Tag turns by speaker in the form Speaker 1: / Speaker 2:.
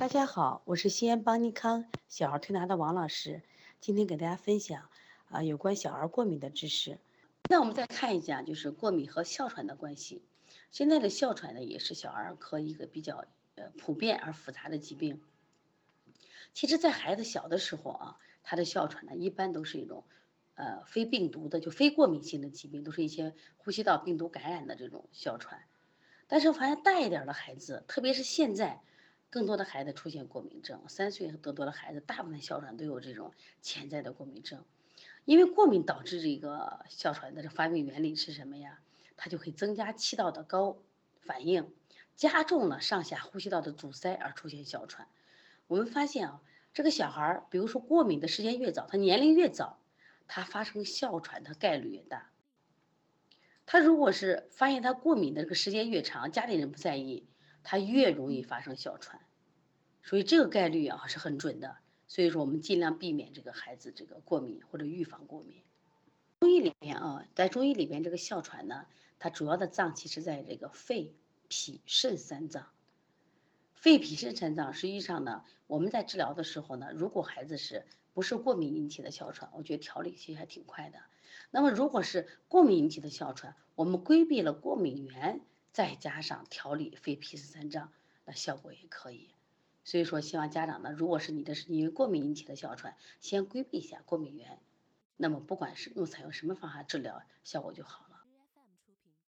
Speaker 1: 大家好，我是西安邦尼康小儿推拿的王老师，今天给大家分享啊有关小儿过敏的知识。那我们再看一下，就是过敏和哮喘的关系。现在的哮喘呢，也是小儿科一个比较呃普遍而复杂的疾病。其实，在孩子小的时候啊，他的哮喘呢，一般都是一种呃非病毒的，就非过敏性的疾病，都是一些呼吸道病毒感染的这种哮喘。但是，发现大一点的孩子，特别是现在。更多的孩子出现过敏症，三岁多多的孩子，大部分哮喘都有这种潜在的过敏症。因为过敏导致这个哮喘的这发病原理是什么呀？它就会增加气道的高反应，加重了上下呼吸道的阻塞而出现哮喘。我们发现啊，这个小孩儿，比如说过敏的时间越早，他年龄越早，他发生哮喘的概率越大。他如果是发现他过敏的这个时间越长，家里人不在意。它越容易发生哮喘，所以这个概率啊是很准的。所以说我们尽量避免这个孩子这个过敏或者预防过敏。中医里面啊，在中医里边这个哮喘呢，它主要的脏器是在这个肺、脾、肾三脏。肺、脾、肾三脏实际上呢，我们在治疗的时候呢，如果孩子是不是过敏引起的哮喘，我觉得调理其实还挺快的。那么如果是过敏引起的哮喘，我们规避了过敏源。再加上调理肺脾肾三脏，那效果也可以。所以说，希望家长呢，如果是你的是因为过敏引起的哮喘，先规避一下过敏源，那么不管是用采用什么方法治疗，效果就好。